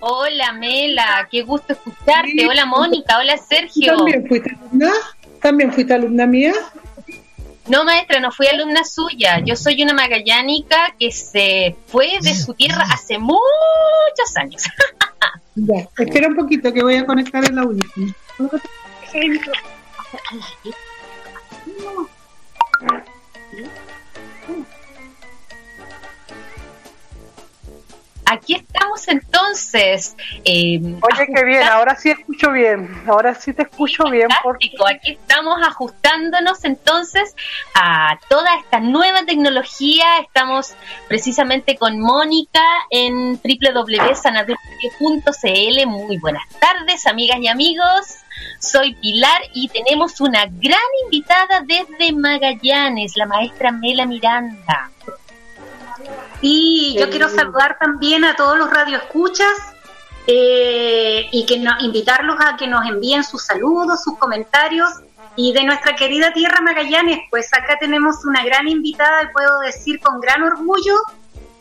Hola Mela, qué gusto escucharte. Hola Mónica, hola Sergio. ¿También fuiste alumna? ¿También fuiste alumna mía? No, maestra, no fui alumna suya. Yo soy una magallánica que se fue de su tierra hace muchos años. ya, espera un poquito que voy a conectar el audífono. Aquí estamos entonces. Eh, Oye, qué bien, ahora sí escucho bien, ahora sí te escucho bien. Aquí estamos ajustándonos entonces a toda esta nueva tecnología. Estamos precisamente con Mónica en www.sanadurio.cl. Muy buenas tardes, amigas y amigos. Soy Pilar y tenemos una gran invitada desde Magallanes, la maestra Mela Miranda. Sí, yo quiero saludar también a todos los radioescuchas eh, y que invitarlos a que nos envíen sus saludos, sus comentarios. Y de nuestra querida tierra Magallanes, pues acá tenemos una gran invitada y puedo decir con gran orgullo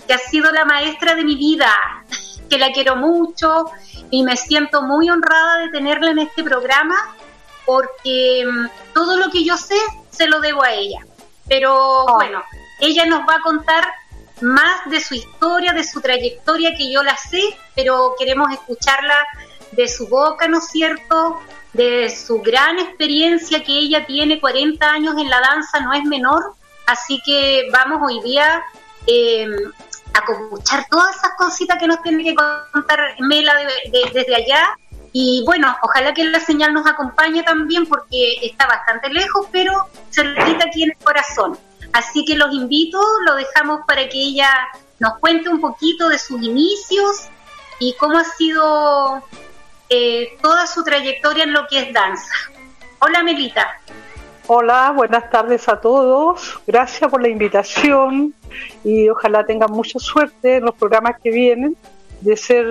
que ha sido la maestra de mi vida, que la quiero mucho y me siento muy honrada de tenerla en este programa porque mm, todo lo que yo sé se lo debo a ella. Pero oh. bueno, ella nos va a contar más de su historia, de su trayectoria que yo la sé, pero queremos escucharla de su boca, ¿no es cierto? De su gran experiencia que ella tiene, 40 años en la danza, no es menor, así que vamos hoy día eh, a escuchar todas esas cositas que nos tiene que contar Mela desde allá. Y bueno, ojalá que la señal nos acompañe también porque está bastante lejos, pero se repite aquí en el corazón. Así que los invito, lo dejamos para que ella nos cuente un poquito de sus inicios y cómo ha sido eh, toda su trayectoria en lo que es danza. Hola Melita. Hola, buenas tardes a todos. Gracias por la invitación y ojalá tengan mucha suerte en los programas que vienen, de ser,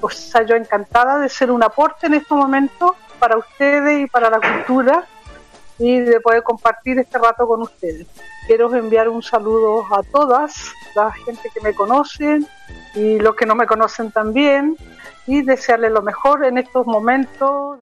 o sea, yo encantada de ser un aporte en estos momentos para ustedes y para la cultura y de poder compartir este rato con ustedes. Quiero enviar un saludo a todas, la gente que me conocen y los que no me conocen también, y desearles lo mejor en estos momentos.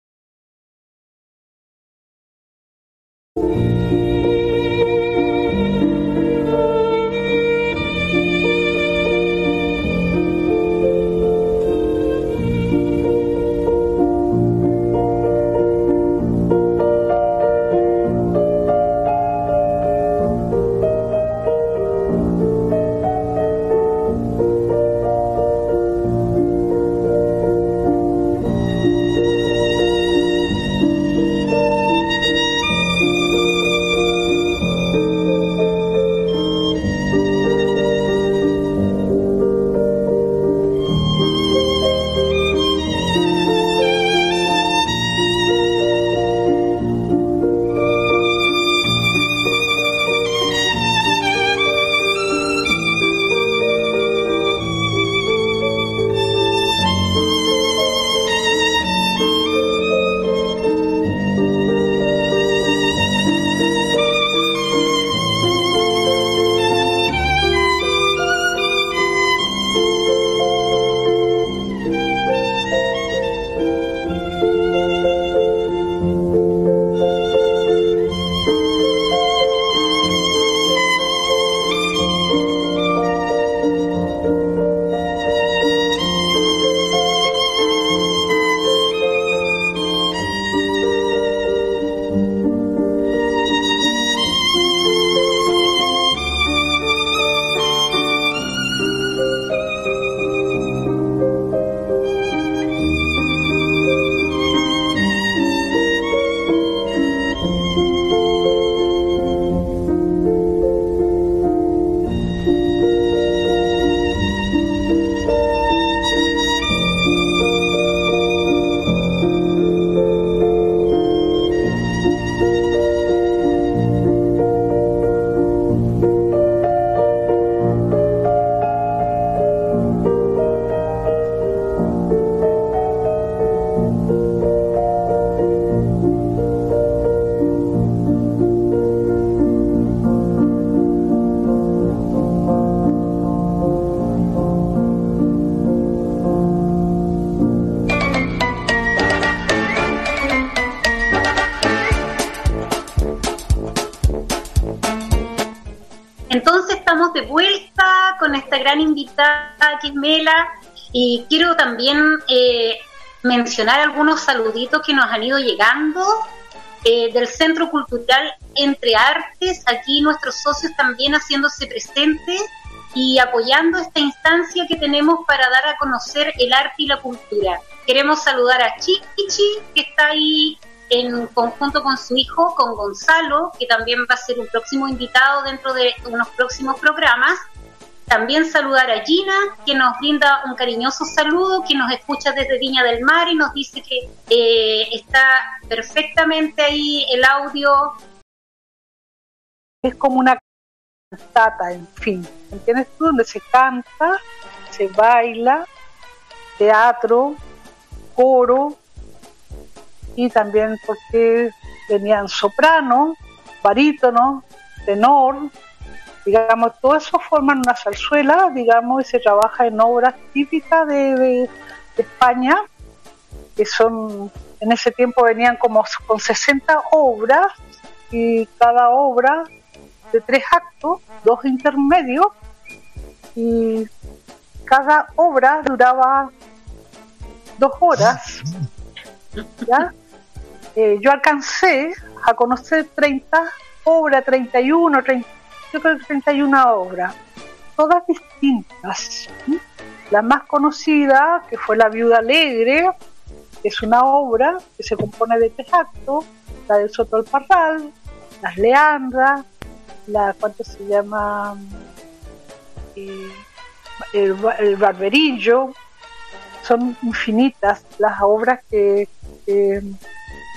Vuelta con esta gran invitada que es Mela y quiero también eh, mencionar algunos saluditos que nos han ido llegando eh, del Centro Cultural Entre Artes, aquí nuestros socios también haciéndose presentes y apoyando esta instancia que tenemos para dar a conocer el arte y la cultura. Queremos saludar a Chichi, que está ahí en conjunto con su hijo, con Gonzalo, que también va a ser un próximo invitado dentro de unos próximos programas. También saludar a Gina, que nos brinda un cariñoso saludo, que nos escucha desde Viña del Mar y nos dice que eh, está perfectamente ahí el audio. Es como una cantata, en fin, ¿entiendes tú? Donde se canta, se baila, teatro, coro, y también porque venían soprano, barítono, tenor, digamos, todo eso forman una zarzuela, digamos, y se trabaja en obras típicas de, España, que son, en ese tiempo venían como con 60 obras, y cada obra de tres actos, dos intermedios, y cada obra duraba dos horas, ¿ya? Eh, yo alcancé a conocer 30 obras, 31, 30, yo creo que 31 obras, todas distintas. La más conocida, que fue La Viuda Alegre, que es una obra que se compone de tres actos, la del Soto del Parral, las Leandras, la, ¿cuánto se llama? Eh, el, Barberillo, son infinitas las obras que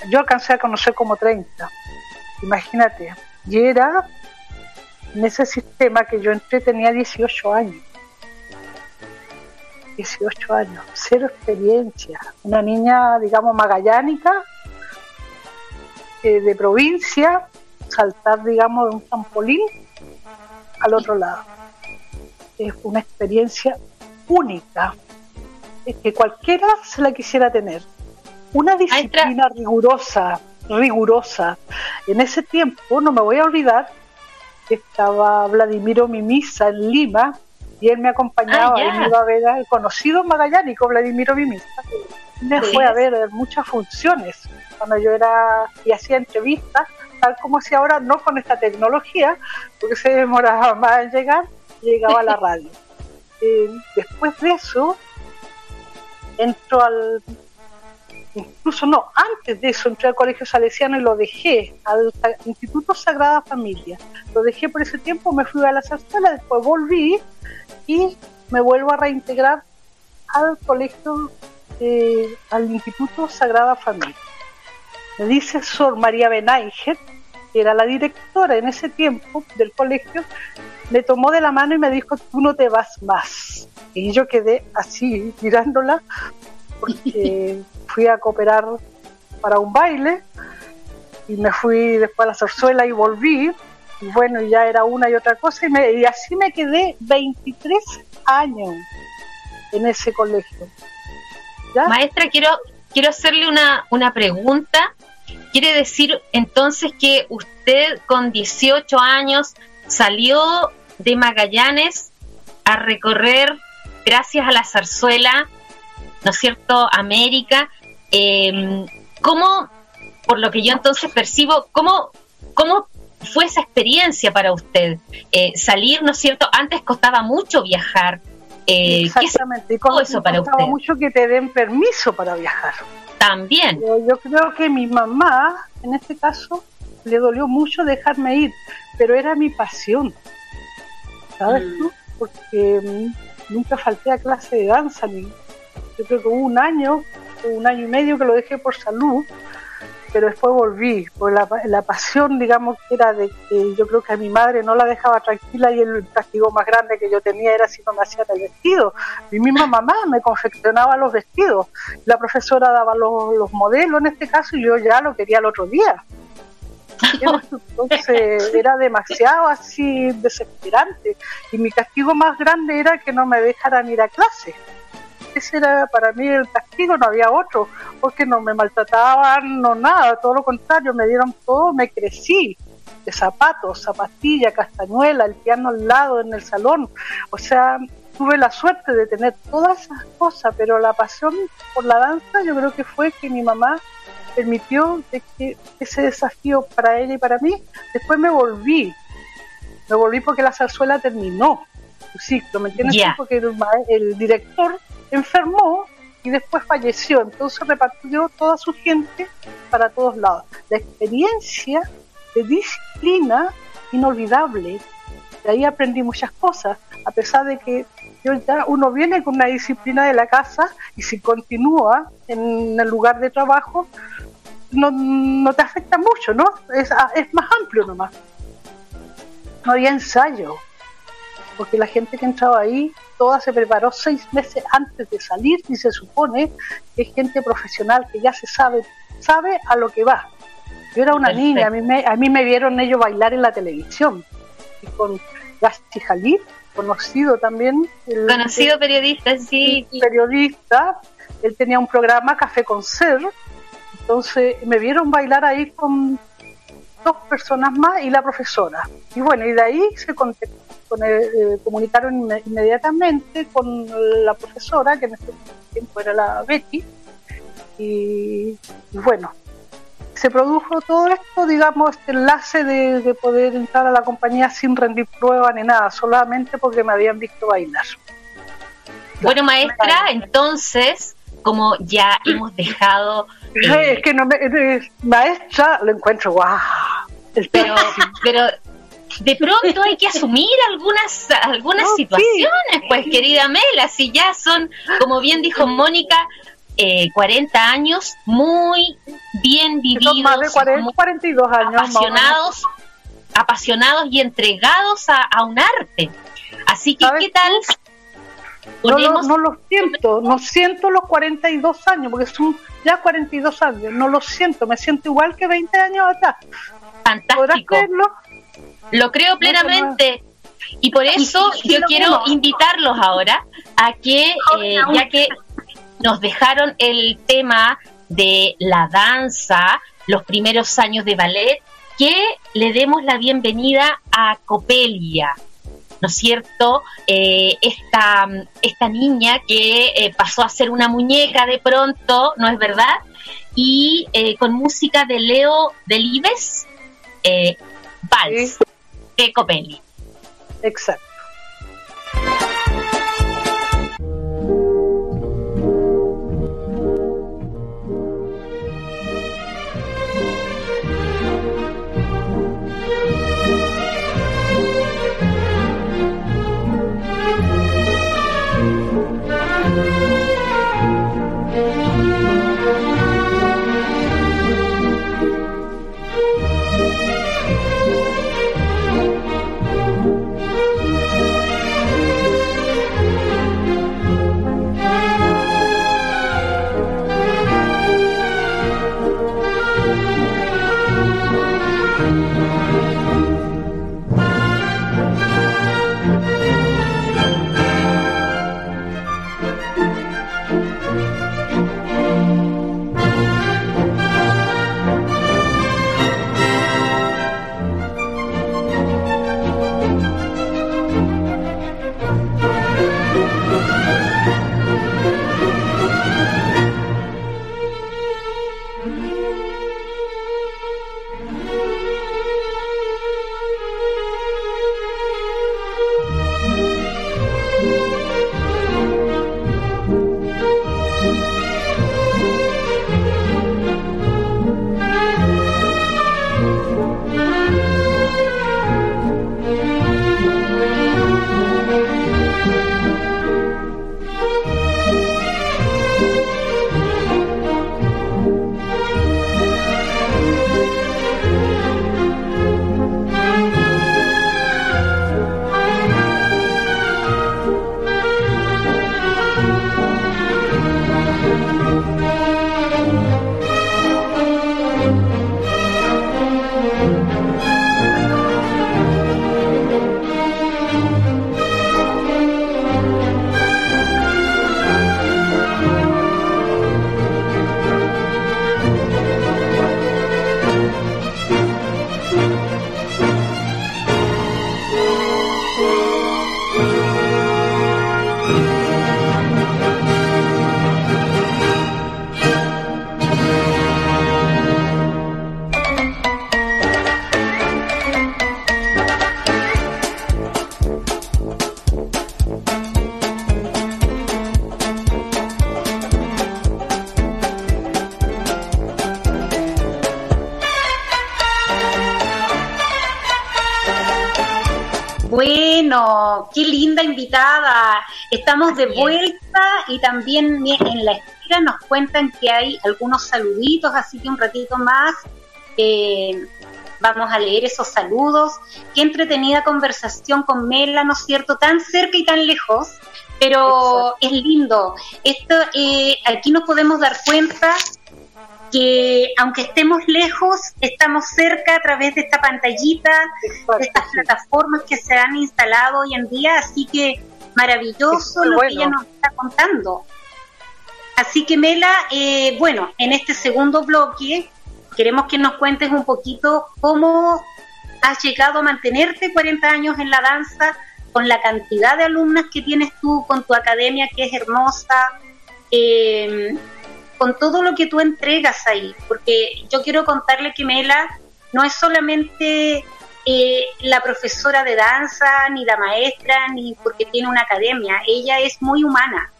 yo alcancé a conocer como 30, imagínate, y era en ese sistema que yo entré tenía 18 años. 18 años, cero experiencia. Una niña, digamos, magallánica, eh, de provincia, saltar, digamos, de un trampolín al otro lado. Es una experiencia única, es que cualquiera se la quisiera tener una disciplina rigurosa, rigurosa. En ese tiempo, no me voy a olvidar, estaba Vladimiro Mimisa en Lima y él me acompañaba ah, y me iba a ver al conocido magallánico Vladimiro Mimisa. Me fue a ver muchas funciones cuando yo era y hacía entrevistas, tal como si ahora, no con esta tecnología, porque se demoraba más en llegar, llegaba a la radio. Eh, después de eso, entro al incluso no, antes de eso entré al colegio salesiano y lo dejé, al Instituto Sagrada Familia. Lo dejé por ese tiempo, me fui a la zarzuela, después volví y me vuelvo a reintegrar al colegio, eh, al Instituto Sagrada Familia. Me dice Sor María Benaiger, que era la directora en ese tiempo del colegio, me tomó de la mano y me dijo, tú no te vas más. Y yo quedé así mirándola porque fui a cooperar para un baile y me fui después a la zarzuela y volví. Y bueno, ya era una y otra cosa y, y así me quedé 23 años en ese colegio. Maestra, quiero, quiero hacerle una, una pregunta. ¿Quiere decir entonces que usted con 18 años salió de Magallanes a recorrer, gracias a la zarzuela, ¿no es cierto?, América. Eh, ¿Cómo, por lo que yo entonces percibo, cómo, cómo fue esa experiencia para usted? Eh, salir, ¿no es cierto? Antes costaba mucho viajar. Eh, Exactamente, ¿qué eso para costaba mucho que te den permiso para viajar. También. Yo, creo que mi mamá, en este caso, le dolió mucho dejarme ir, pero era mi pasión. ¿Sabes mm. tú? Porque mm, nunca falté a clase de danza ni, yo creo que hubo un año, un año y medio que lo dejé por salud, pero después volví, por la, pasión, digamos, que era de que yo creo que a mi madre no la dejaba tranquila y el castigo más grande que yo tenía era si no me hacían el vestido. Mi misma mamá me confeccionaba los vestidos, la profesora daba los, los modelos en este caso y yo ya lo quería el otro día. Entonces era demasiado así desesperante y mi castigo más grande era que no me dejaran ir a clase ese era para mí el castigo, no había otro, porque no me maltrataban, no nada, todo lo contrario, me dieron todo, me crecí. de zapatos, zapatilla, castañuela, el piano al lado en el salón. O sea, tuve la suerte de tener todas esas cosas, pero la pasión por la danza yo creo que fue que mi mamá permitió de que ese desafío para ella y para mí, después me volví, me volví porque la zarzuela terminó su ciclo, ¿me entiendes? Porque el, el, director enfermó y después falleció, entonces repartió toda su gente para todos lados. La experiencia de disciplina inolvidable, de ahí aprendí muchas cosas, a pesar de que uno viene con una disciplina de la casa y si continúa en el lugar de trabajo, no, no te afecta mucho, ¿no? Es, es más amplio nomás. No había ensayo, porque la gente que entraba ahí, toda se preparó seis meses antes de salir y se supone que es gente profesional que ya se sabe, sabe a lo que va. Yo era una niña, a mí, me, a mí me vieron ellos bailar en la televisión, y con Gasti Jalil, conocido también. conocido periodista, sí. Periodista, él tenía un programa Café con Ser, entonces me vieron bailar ahí con dos personas más y la profesora. Y bueno, y de ahí se eh, comunicaron inmediatamente con la profesora, que en ese tiempo era la Betty, y, bueno, se produjo todo esto, digamos, este enlace de, poder entrar a la compañía sin rendir prueba ni nada, solamente porque me habían visto bailar. Bueno, maestra, entonces, como ya hemos dejado... es que no me, maestra lo encuentro, guau. Pero, pero de pronto hay que asumir algunas algunas situaciones, pues querida Mela, si ya son, como bien dijo Mónica, eh, 40 años muy bien vividos, más de 42 años, apasionados, apasionados y entregados a, un arte. Así que, ¿qué tal? No lo, no lo, siento, no siento los 42 años, porque son ya 42 años, no lo siento, me siento igual que 20 años atrás. Fantástico. Lo creo plenamente. Y por eso yo quiero invitarlos ahora a que, eh, ya que nos dejaron el tema de la danza, los primeros años de ballet, que le demos la bienvenida a Copelia, ¿no es cierto? Eh, esta, esta niña que eh, pasó a ser una muñeca de pronto, ¿no es verdad? Y con música de Leo Delibes, eh, Vals, sí. Copelli. Exacto. Qué linda invitada. Estamos de vuelta y también en la espera nos cuentan que hay algunos saluditos, así que un ratito más eh, vamos a leer esos saludos. Qué entretenida conversación con Mela, ¿no es cierto? Tan cerca y tan lejos, pero es lindo. Esto, eh, aquí nos podemos dar cuenta que aunque estemos lejos, estamos cerca a través de esta pantallita, de estas plataformas que se han instalado hoy en día, así que maravilloso lo que ella nos está contando. Así que Mela, eh, bueno, en este segundo bloque queremos que nos cuentes un poquito cómo has llegado a mantenerte 40 años en la danza, con la cantidad de alumnas que tienes tú, con tu academia que es hermosa. Eh, con todo lo que tú entregas ahí, porque yo quiero contarle que Mela no es solamente eh, la profesora de danza, ni la maestra, ni porque tiene una academia, ella es muy humana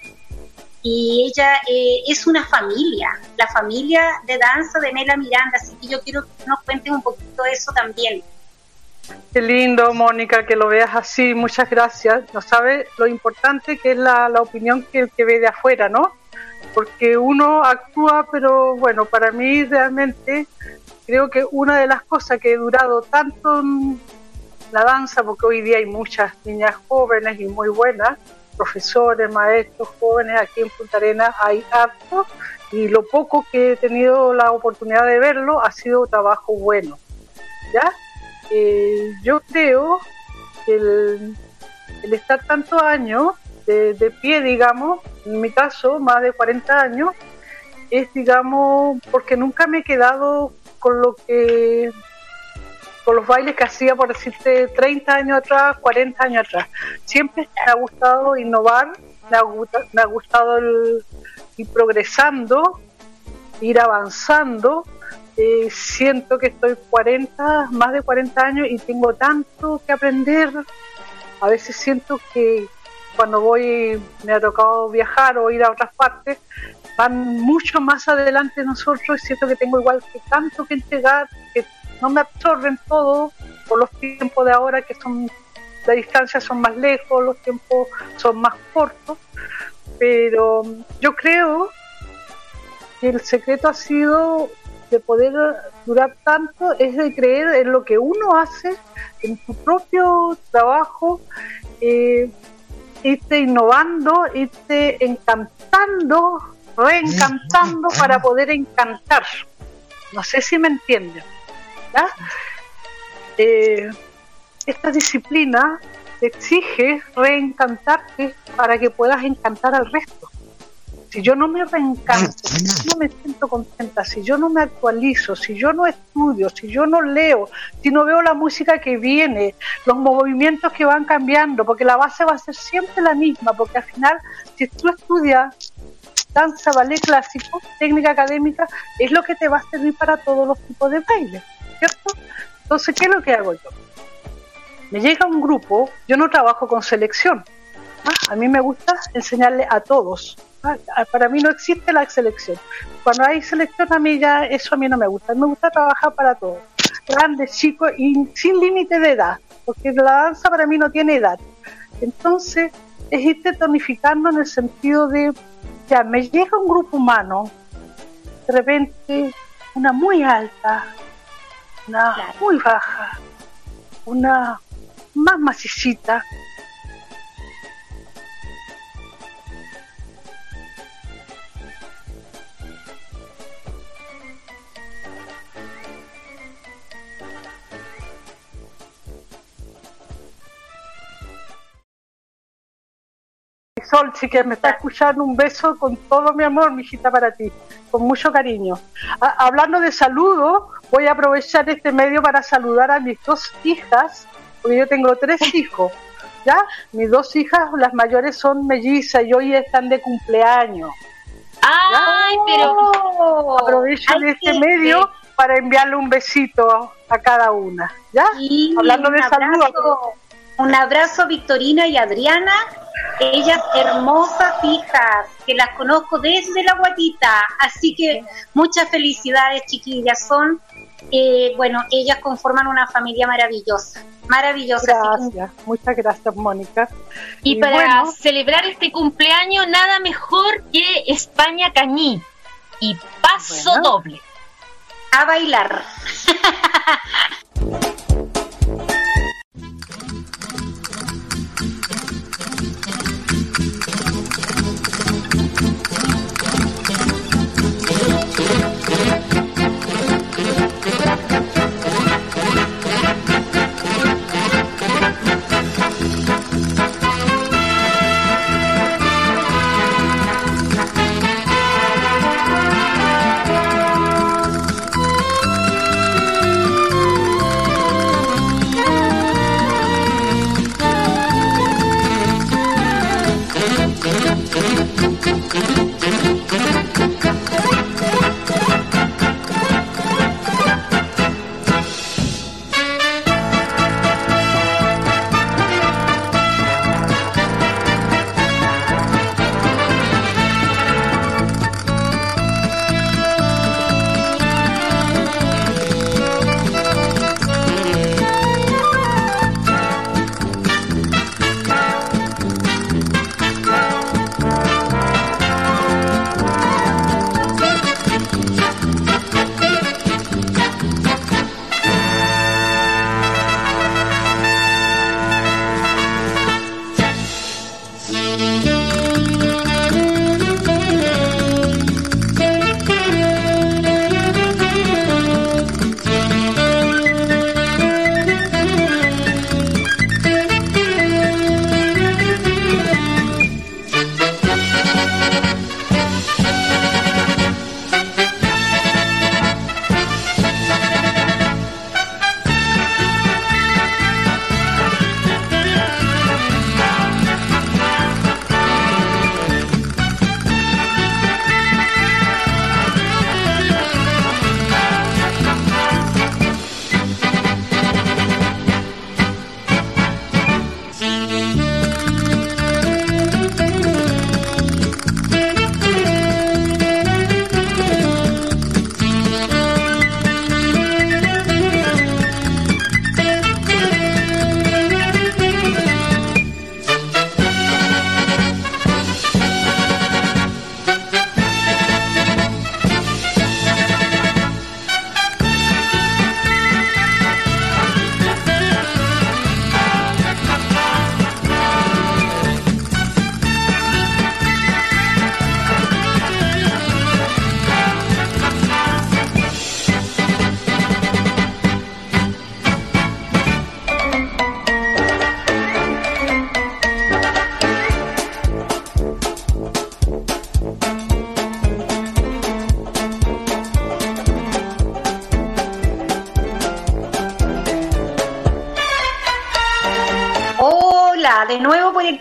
y ella eh, es una familia, la familia de danza de Mela Miranda, así que yo quiero que nos cuentes un poquito eso también. Qué lindo, Mónica, que lo veas así, muchas gracias. No sabes lo importante que es la, opinión que, que ve de afuera, ¿no? Porque uno actúa, pero bueno, para mí realmente creo que una de las cosas que he durado tanto en la danza, porque hoy día hay muchas niñas jóvenes y muy buenas, profesores, maestros jóvenes, aquí en Punta Arena hay harto, y lo poco que he tenido la oportunidad de verlo ha sido trabajo bueno. ¿ya? Eh, yo creo que el, el estar tantos años de, pie, digamos, en mi caso, más de 40 años, es, digamos, porque nunca me he quedado con lo que con los bailes que hacía, por decirte, 30 años atrás, 40 años atrás. Siempre me ha gustado innovar, me ha, gustado ir progresando, ir avanzando. Eh, siento que estoy 40, más de 40 años y tengo tanto que aprender. A veces siento que, cuando voy, me ha tocado viajar o ir a otras partes, van mucho más adelante nosotros y siento que tengo igual que tanto que entregar, que no me absorben todo por los tiempos de ahora que son, las distancias son más lejos, los tiempos son más cortos, pero yo creo que el secreto ha sido de poder durar tanto es de creer en lo que uno hace, en su propio trabajo, eh, irte innovando, irte encantando, reencantando para poder encantar. No sé si me entienden. Eh, esta disciplina te exige reencantarte para que puedas encantar al resto si yo no me reencanto, si yo no me siento contenta, si yo no me actualizo, si yo no estudio, si yo no leo, si no veo la música que viene, los movimientos que van cambiando, porque la base va a ser siempre la misma, porque al final, si tú estudias danza, ballet clásico, técnica académica, es lo que te va a servir para todos los tipos de baile, ¿cierto? Entonces, ¿qué es lo que hago yo? Me llega un grupo, yo no trabajo con selección. A mí me gusta enseñarle a todos, para mí no existe la selección. Cuando hay selección a mí ya eso a mí no me gusta. Me gusta trabajar para todos, grandes, chicos y sin límite de edad, porque la danza para mí no tiene edad. Entonces es irte tonificando en el sentido de, ya, me llega un grupo humano, de repente una muy alta, una muy baja, una más macicita, Sol, que me está escuchando, un beso con todo mi amor, mi hijita, para ti, con mucho cariño. hablando de saludos, voy a aprovechar este medio para saludar a mis dos hijas, porque yo tengo tres hijos, ¿ya? Mis dos hijas, las mayores son mellizas y hoy están de cumpleaños. ¡Ay, pero! Aprovecho este medio para enviarle un besito a cada una, ¿ya? Hablando de saludos. Un abrazo Victorina y Adriana ellas hermosas hijas, que las conozco desde la guatita, así que muchas felicidades chiquillas, son eh, bueno, ellas conforman una familia maravillosa, maravillosa. Gracias, muchas gracias Mónica. Y, para celebrar este cumpleaños, nada mejor que España Cañí y paso doble. A bailar.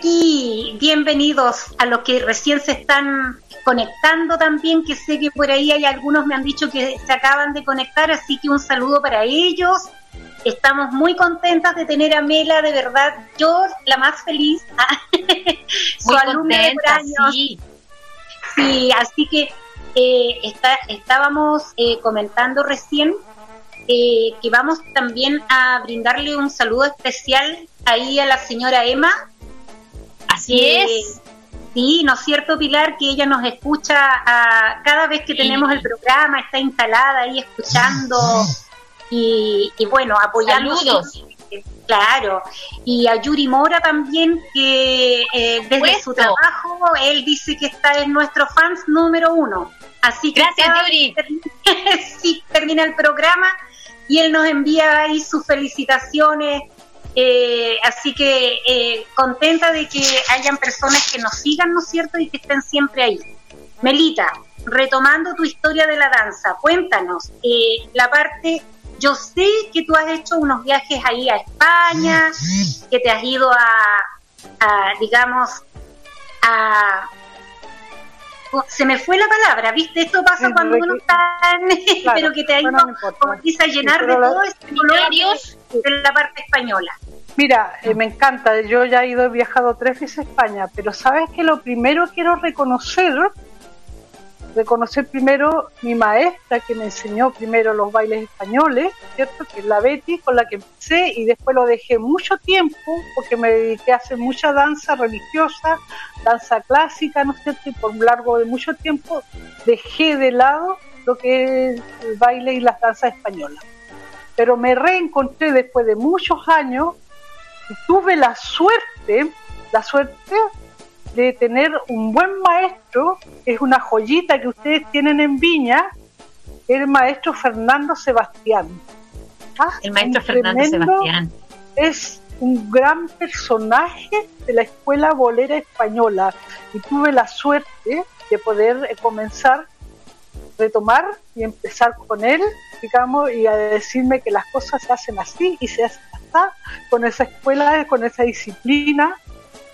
bienvenidos a los que recién se están conectando también, que sé que por ahí hay algunos me han dicho que se acaban de conectar, así que un saludo para ellos. Estamos muy contentas de tener a Mela, de verdad, yo la más feliz, su alumna de años. Sí. así que eh, está, estábamos eh, comentando recién eh, que vamos también a brindarle un saludo especial ahí a la señora Emma, Así es. Sí, ¿no es cierto, Pilar? Que ella nos escucha a, cada vez que tenemos el programa, está instalada ahí escuchando y, bueno, apoyando. Claro, y a Yuri Mora también, que eh, desde su trabajo, él dice que está en nuestro fans número uno. Así que Gracias, Yuri. sí, termina el programa y él nos envía ahí sus felicitaciones eh, así que eh, contenta de que hayan personas que nos sigan, ¿no es cierto? Y que estén siempre ahí. Melita, retomando tu historia de la danza, cuéntanos eh, la parte, yo sé que tú has hecho unos viajes ahí a España, que te has ido a, digamos, a... Se me fue la palabra, ¿viste? Esto pasa cuando uno está... pero que te ha ido, como a llenar de todo este de la parte española. Mira, eh, me encanta, yo ya he ido, he viajado tres veces a España, pero sabes que lo primero quiero reconocer reconocer primero mi maestra que me enseñó primero los bailes españoles, ¿cierto? Que es la Betty con la que empecé y después lo dejé mucho tiempo porque me dediqué a hacer mucha danza religiosa, danza clásica, ¿no es cierto? Y por un largo de mucho tiempo dejé de lado lo que es el baile y las danzas españolas. Pero me reencontré después de muchos años y tuve la suerte, la suerte de tener un buen maestro, es una joyita que ustedes tienen en Viña, el maestro Fernando Sebastián. Ah, el maestro Fernando Sebastián. Es un gran personaje de la escuela bolera española y tuve la suerte de poder comenzar, retomar y empezar con él, digamos, y a decirme que las cosas se hacen así y se hacen así, con esa escuela, con esa disciplina,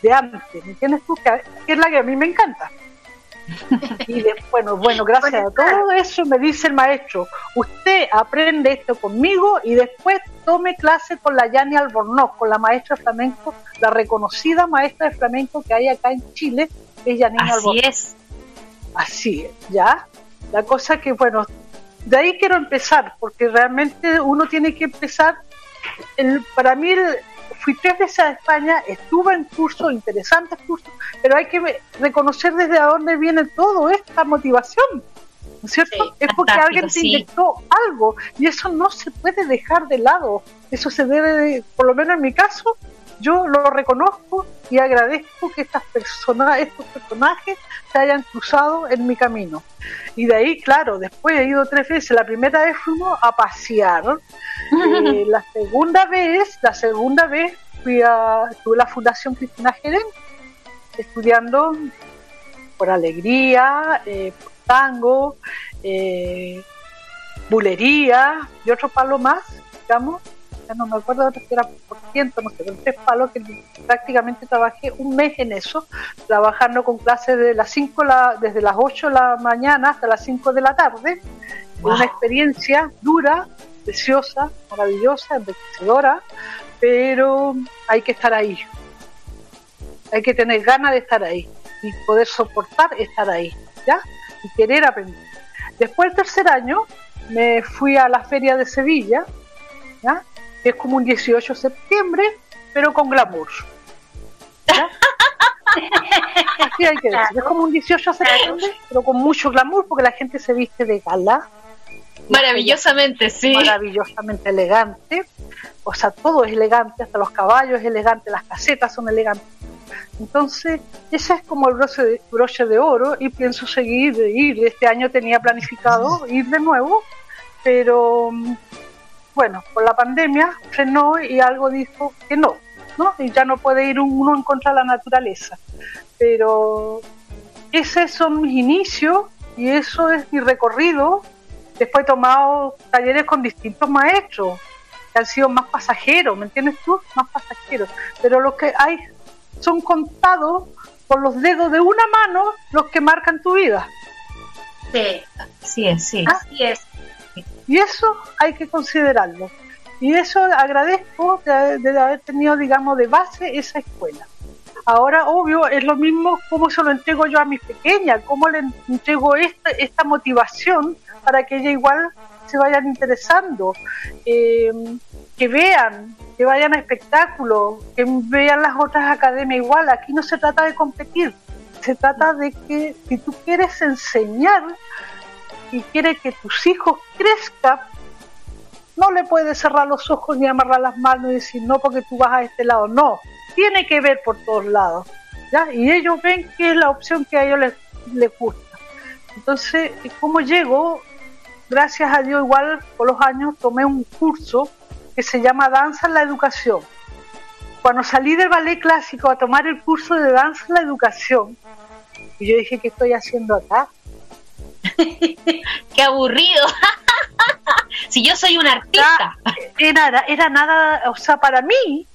de antes, ¿me entiendes tú? Que, es la que a mí me encanta. Y bueno, bueno, gracias a todo eso me dice el maestro, usted aprende esto conmigo y después tome clase con la Yani Albornoz, con la maestra flamenco, la reconocida maestra de flamenco que hay acá en Chile, es Janine Así es. Así es, ¿ya? La cosa que, bueno, de ahí quiero empezar, porque realmente uno tiene que empezar, el, para mí el, fui tres veces a España, estuve en cursos, interesantes cursos, pero hay que reconocer desde dónde viene todo esta motivación. ¿No es cierto? es porque alguien te inyectó algo y eso no se puede dejar de lado. Eso se debe, por lo menos en mi caso, yo lo reconozco y agradezco que estas personas, estos personajes se hayan cruzado en mi camino. Y de ahí, claro, después he ido tres veces. La primera vez fuimos a pasear. Eh, la segunda vez, la segunda vez fui a tuve la Fundación Cristina Jerén estudiando por alegría, eh, por tango, eh, bulería y otro palo más, digamos no me acuerdo si era por ciento, no sé, tres palos que prácticamente trabajé un mes en eso, trabajando con clases de las 5 la, desde las 8 de la mañana hasta las 5 de la tarde. Una experiencia dura, preciosa, maravillosa, enriquecedora, pero hay que estar ahí. Hay que tener ganas de estar ahí y poder soportar estar ahí, ¿ya? Y querer aprender. Después del tercer año me fui a la feria de Sevilla, ¿ya? Es como un 18 de septiembre, pero con glamour. Así hay que decir, es como un 18 de septiembre, pero con mucho glamour, porque la gente se viste de gala. Maravillosamente, sí. Maravillosamente elegante. O sea, todo es elegante, hasta los caballos es elegante, las casetas son elegantes. Entonces, ese es como el broche de, broche de oro y pienso seguir, ir. Este año tenía planificado ir de nuevo, pero bueno, con la pandemia frenó y algo dijo que no, ¿no? Y ya no puede ir uno en contra de la naturaleza. Pero esos son mis inicios y eso es mi recorrido. Después he tomado talleres con distintos maestros que han sido más pasajeros, ¿me entiendes tú? Más pasajeros. Pero los que hay son contados por los dedos de una mano los que marcan tu vida. Sí, sí es, sí. Así es. Y eso hay que considerarlo. Y eso agradezco de, haber tenido, digamos, de base esa escuela. Ahora, obvio, es lo mismo como se lo entrego yo a mis pequeñas, cómo le entrego esta, esta motivación para que ellas igual se vayan interesando, eh, que vean, que vayan a espectáculos, que vean las otras academias igual. Aquí no se trata de competir, se trata de que si tú quieres enseñar, y quiere que tus hijos crezcan, no le puedes cerrar los ojos ni amarrar las manos y decir no porque tú vas a este lado. No, tiene que ver por todos lados. ¿ya? Y ellos ven que es la opción que a ellos les, les gusta. Entonces, ¿cómo llego? Gracias a Dios, igual por los años tomé un curso que se llama Danza en la Educación. Cuando salí del ballet clásico a tomar el curso de Danza en la Educación, y yo dije, ¿qué estoy haciendo acá? Qué aburrido. si yo soy un artista. Era, era nada, o sea, para mí,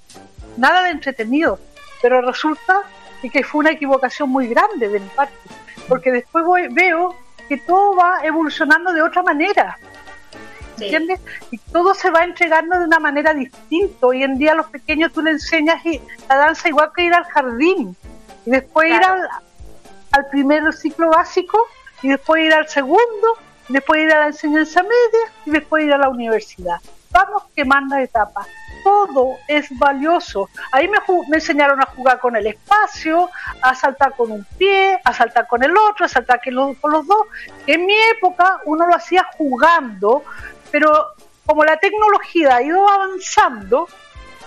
nada de entretenido. Pero resulta que fue una equivocación muy grande de mi parte. Porque después voy, veo que todo va evolucionando de otra manera. ¿Entiendes? Y todo se va entregando de una manera distinta. Hoy en día a los pequeños tú le enseñas y la danza igual que ir al jardín. Y después ir al, al primer ciclo básico y después ir al segundo, después ir a la enseñanza media y después ir a la universidad. Vamos quemando etapas todo es valioso. Ahí me, me, enseñaron a jugar con el espacio, a saltar con un pie, a saltar con el otro, a saltar con los dos. En mi época uno lo hacía jugando, pero como la tecnología ha ido avanzando,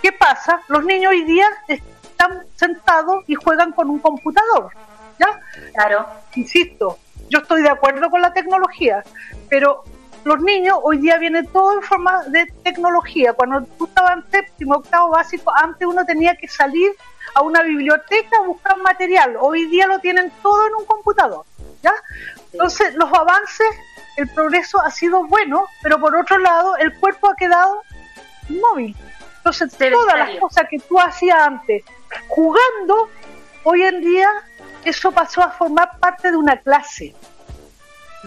¿qué pasa? Los niños hoy día están sentados y juegan con un computador. ¿Ya? Claro. Insisto, yo estoy de acuerdo con la tecnología, pero los niños hoy día vienen todo en forma de tecnología. Cuando tú estabas en séptimo, octavo básico, antes uno tenía que salir a una biblioteca a buscar material. Hoy día lo tienen todo en un computador. ¿ya? Entonces, los avances, el progreso ha sido bueno, pero por otro lado, el cuerpo ha quedado inmóvil. Entonces, todas las cosas que tú hacías antes jugando, hoy en día eso pasó a formar parte de una clase.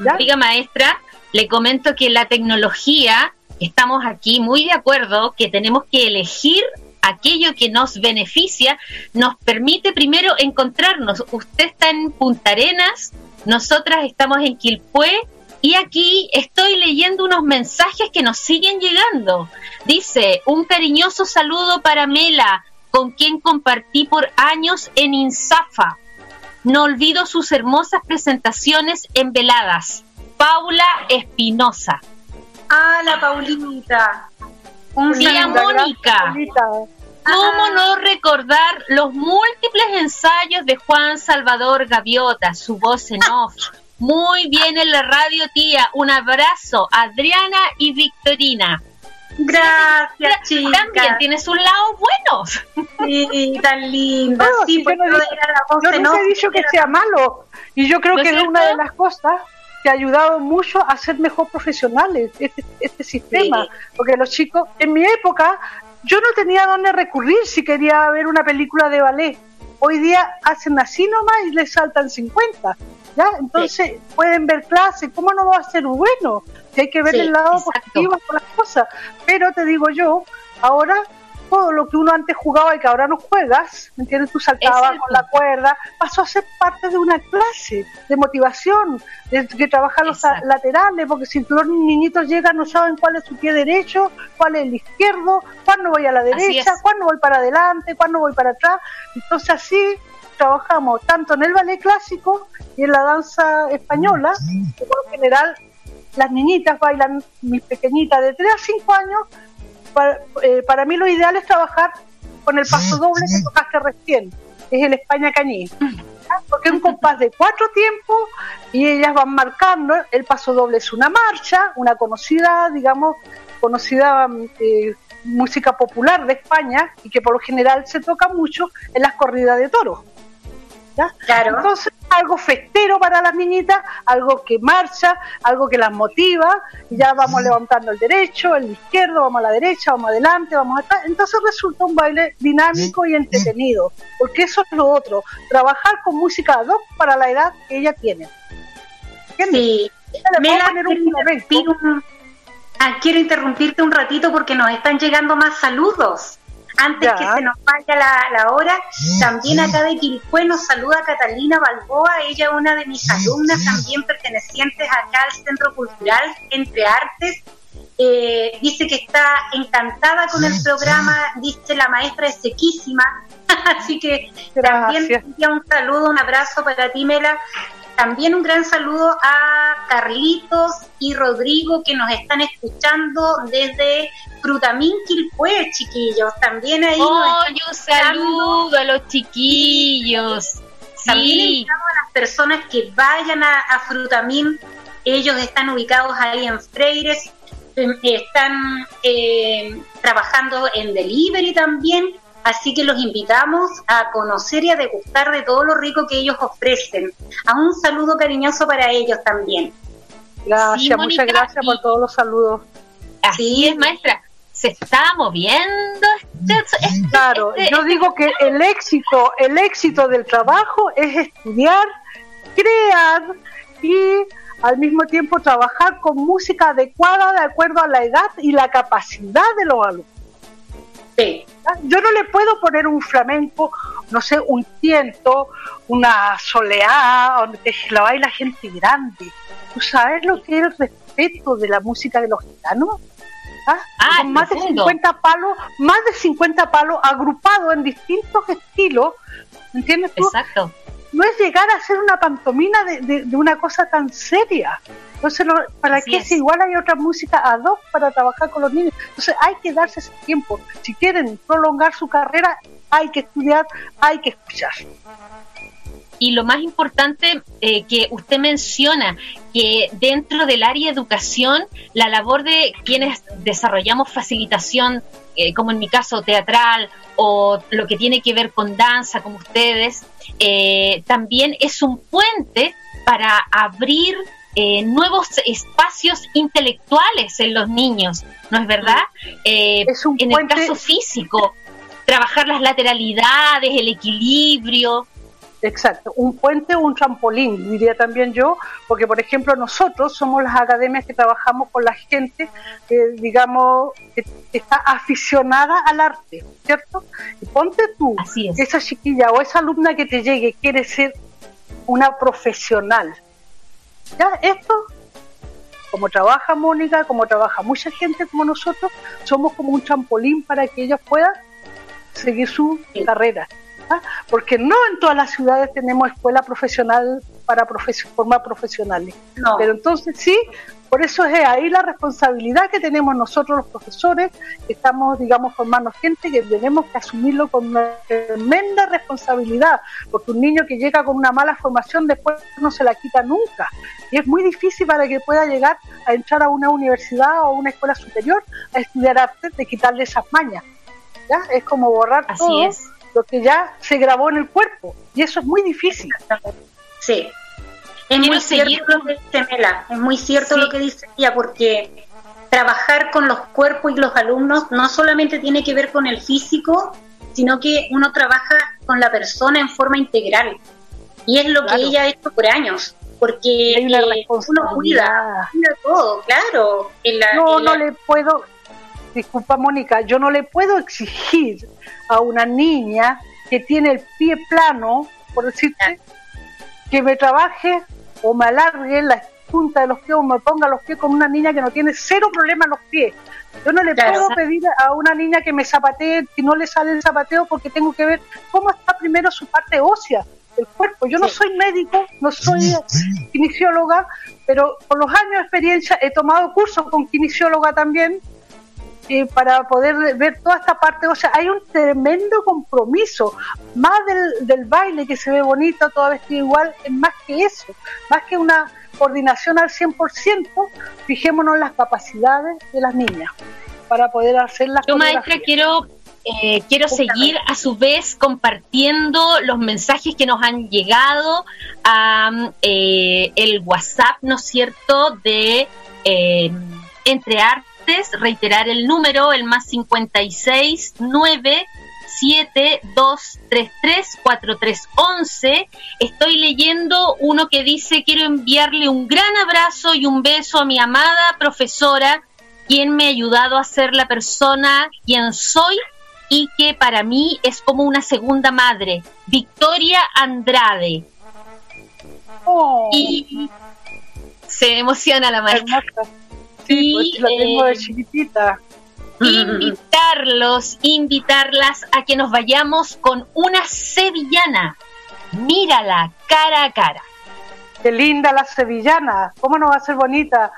¿ya? Diga, maestra, le comento que la tecnología, estamos aquí muy de acuerdo que tenemos que elegir aquello que nos beneficia, nos permite primero encontrarnos. Usted está en Punta Arenas, nosotras estamos en Quilpué y aquí estoy leyendo unos mensajes que nos siguen llegando. Dice, un cariñoso saludo para Mela, con quien compartí por años en Insafa. No olvido sus hermosas presentaciones en veladas. Paula Espinosa. Ah, la Paulita. Un día Mónica. ¿Cómo no recordar los múltiples ensayos de Juan Salvador Gaviota, su voz en off? Muy bien en la radio, tía. Un abrazo, Adriana y Victorina. Gracias, chica. También tiene sus lados buenos. Sí, tan lindo. sí, yo, no, he dicho que sea malo. Y yo creo que es una de las cosas que ha ayudado mucho a ser mejor profesionales este, este sistema. Porque los chicos, en mi época, yo no tenía dónde recurrir si quería ver una película de ballet. Hoy día hacen así nomás y les saltan 50. ¿ya? Entonces pueden ver clases. ¿Cómo no va a ser bueno? Si hay que ver el lado positivo Pero te digo yo, ahora todo lo que uno antes jugaba y que ahora no juegas, ¿me entiendes? Tú saltabas con la cuerda, pasó a ser parte de una clase de motivación, de que trabajar los laterales, porque si los niñitos llegan no saben cuál es su pie derecho, cuál es el izquierdo, cuándo voy a la derecha, cuándo voy para adelante, cuándo voy para atrás. Entonces así trabajamos tanto en el ballet clásico y en la danza española, que por lo general las niñitas bailan, mis pequeñitas de 3 a 5 años, eh, para, mí lo ideal es trabajar con el paso doble que tocaste recién, es el España Cañí. Porque es un compás de cuatro tiempos y ellas van marcando, el paso doble es una marcha, una conocida, digamos, conocida eh, música popular de España y que por lo general se toca mucho en las corridas de toros. Claro. Entonces, algo festero para las niñitas, algo que marcha, algo que las motiva, ya vamos levantando el derecho, el izquierdo, vamos a la derecha, vamos adelante, vamos atrás. Entonces resulta un baile dinámico y entretenido, porque eso es lo otro, trabajar con música ad hoc para la edad que ella tiene. Sí. Me la ah, quiero interrumpirte un ratito porque nos están llegando más saludos. Antes que se nos vaya la, hora, también acá de Quilpue nos saluda Catalina Balboa, ella es una de mis alumnas, también pertenecientes acá al Centro Cultural Entre Artes. Eh, dice que está encantada con el programa, dice la maestra es sequísima, así que también un saludo, un abrazo para ti, Mela, también un gran saludo a Carlitos y Rodrigo que nos están escuchando desde Frutamín Quilpue, chiquillos. También ahí. Oh, un saludo a los chiquillos. También invitamos a las personas que vayan a, a Frutamín. Ellos están ubicados ahí en Freires. Em, están eh, trabajando en delivery también Así que los invitamos a conocer y a degustar de todo lo rico que ellos ofrecen. A un saludo cariñoso para ellos también. Gracias, muchas gracias por todos los saludos. Así es, maestra. Se está moviendo. Este, claro, este, yo este digo que el éxito, el éxito del trabajo es estudiar, crear y al mismo tiempo trabajar con música adecuada de acuerdo a la edad y la capacidad de los alumnos. Yo no le puedo poner un flamenco no sé, un tiento, una soleá, donde la baila gente grande. ¿Tú sabes lo que es el respeto de la música de los gitanos? ¿Ah? Ah, más de profundo. 50 palos, más de 50 palos agrupados en distintos estilos, ¿entiendes tú? Exacto. No es llegar a hacer una pantomina de, de- de una cosa tan seria. Entonces, lo- ¿para Así qué es. si igual hay otra música ad hoc para trabajar con los niños? Entonces, hay que darse ese tiempo. Si quieren prolongar su carrera, hay que estudiar, hay que escuchar. Y lo más importante eh, que usted menciona, que dentro del área de educación, la labor de quienes desarrollamos facilitación, eh, como en mi caso teatral, o lo que tiene que ver con danza, como ustedes, eh, también es un puente para abrir eh, nuevos espacios intelectuales en los niños, ¿no es verdad? Eh, Es un en puente- el caso físico, trabajar las lateralidades, el equilibrio. Exacto, un puente o un trampolín, diría también yo, porque por ejemplo nosotros somos las academias que trabajamos con la gente que digamos que está aficionada al arte, ¿cierto? Y ponte tú, Así es. que esa chiquilla o esa alumna que te llegue quiere ser una profesional. Ya, esto, como trabaja Mónica, como trabaja mucha gente como nosotros, somos como un trampolín para que ellos puedan seguir su Sí. carrera. ¿Ah? Porque no en todas las ciudades tenemos escuela profesional para profes- formar profesionales. No. Pero entonces sí, por eso es ahí la responsabilidad que tenemos nosotros los profesores, que estamos, digamos, formando gente, que tenemos que asumirlo con una tremenda responsabilidad, porque un niño que llega con una mala formación después no se la quita nunca. Y es muy difícil para que pueda llegar a entrar a una universidad o a una escuela superior a estudiar arte, de quitarle esas mañas. ¿ya? Es como borrar Así todo es. Lo que ya se grabó en el cuerpo, y eso es muy difícil. Sí. Es Quiero muy seguir cierto lo que dice Mela, es muy cierto Sí. lo que dice ella, porque trabajar con los cuerpos y los alumnos no solamente tiene que ver con el físico, sino que uno trabaja con la persona en forma integral. Y es lo Claro. que ella ha hecho por años, porque eh, uno cuida, cuida todo, claro. en la- No, en no la- le puedo, disculpa Mónica, yo no le puedo exigir a una niña que tiene el pie plano, por decirte, que me trabaje o me alargue la punta de los pies o me ponga los pies con una niña que no tiene cero problema en los pies. Yo no le Claro. puedo pedir a una niña que me zapatee si no le sale el zapateo porque tengo que ver cómo está primero su parte ósea del cuerpo. Yo no soy médico, no soy kinesióloga, pero con los años de experiencia he tomado cursos con kinesióloga también eh, para poder ver toda esta parte. O sea, hay un tremendo compromiso, más del, del baile que se ve bonito, toda vestida igual, es más que eso, más que una coordinación al 100%, fijémonos en las capacidades de las niñas para poder hacer las Yo, maestra, quiero, eh, quiero seguir a su vez compartiendo los mensajes que nos han llegado a mm, eh, el WhatsApp, ¿no es cierto?, de eh, Entre Reiterar el número, el más 56 9 73334311. Estoy leyendo uno que dice, quiero enviarle un gran abrazo y un beso a mi amada profesora, quien me ha ayudado a ser la persona quien soy y que para mí es como una segunda madre, Victoria Andrade. Oh, Y se emociona la maestra. Sí, pues la tengo de eh, chiquitita. Invitarlos, invitarlas a que nos vayamos con una sevillana. Mírala cara a cara. Qué linda la sevillana, ¿cómo no va a ser bonita?